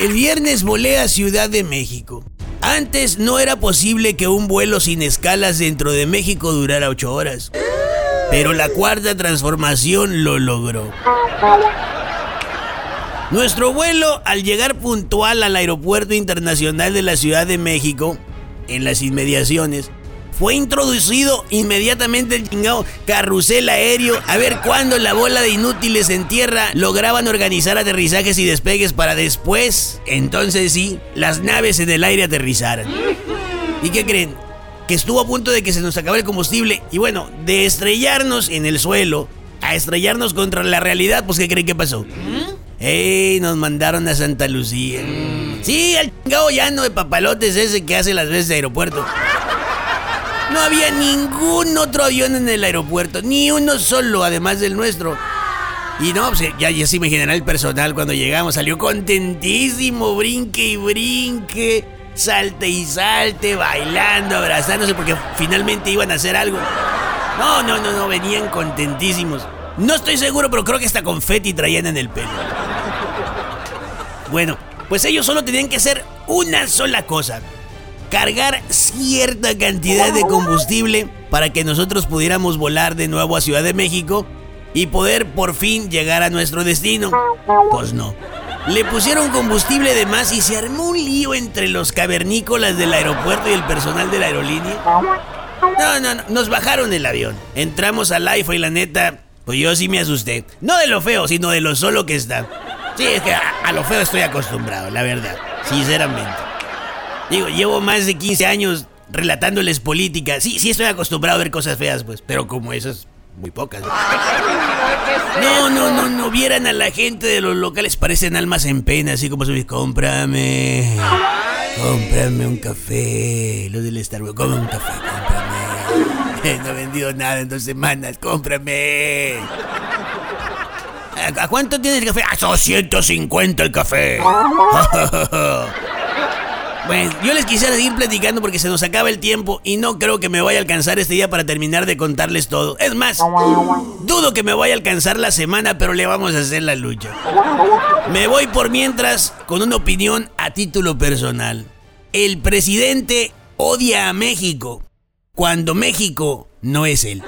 El viernes volé a Ciudad de México. Antes no era posible que un vuelo sin escalas dentro de México durara 8 horas. Pero la cuarta transformación lo logró. Nuestro vuelo, al llegar puntual al Aeropuerto Internacional de la Ciudad de México, en las inmediaciones, fue introducido inmediatamente el chingado carrusel aéreo a ver cuándo la bola de inútiles en tierra lograban organizar aterrizajes y despegues para después, entonces sí, las naves en el aire aterrizaran. ¿Y qué creen? Que estuvo a punto de que se nos acabara el combustible y bueno, de estrellarnos en el suelo a estrellarnos contra la realidad, pues ¿qué creen que pasó? ¡Ey! Nos mandaron a Santa Lucía. Sí, al chingado llano de papalotes ese que hace las veces de aeropuerto. No había ningún otro avión en el aeropuerto, ni uno solo, además del nuestro. Y no, pues ya, ya me general el personal cuando llegamos. Salió contentísimo, brinque y brinque, salte y salte, bailando, abrazándose, porque finalmente iban a hacer algo. No, no, no, no, venían contentísimos. No estoy seguro, pero creo que hasta confeti traían en el pelo. Bueno, pues ellos solo tenían que hacer una sola cosa. Cargar cierta cantidad de combustible para que nosotros pudiéramos volar de nuevo a Ciudad de México y poder por fin llegar a nuestro destino. Pues no. Le pusieron combustible de más y se armó un lío entre los cavernícolas del aeropuerto y el personal de la aerolínea. No, no, no, nos bajaron el avión. Entramos al IFA y la neta, pues yo sí me asusté. No de lo feo, sino de lo solo que está. Sí, es que a, a lo feo estoy acostumbrado, la verdad, sinceramente. Digo, llevo más de 15 años relatándoles política. Sí, sí estoy acostumbrado a ver cosas feas, pues, pero como esas, muy pocas. No, no, no, no vieran a la gente de los locales, parecen almas en pena, así como subir, cómprame, cómprame un café, los del Starbucks, come un café, cómprame. No he vendido nada en dos semanas, cómprame. ¿A, cuánto tiene el café? ¡A 250 el café! Bueno, yo les quisiera seguir platicando porque se nos acaba el tiempo y no creo que me vaya a alcanzar este día para terminar de contarles todo. Es más, dudo que me vaya a alcanzar la semana, pero le vamos a hacer la lucha. Me voy por mientras con una opinión a título personal. El presidente odia a México cuando México no es él.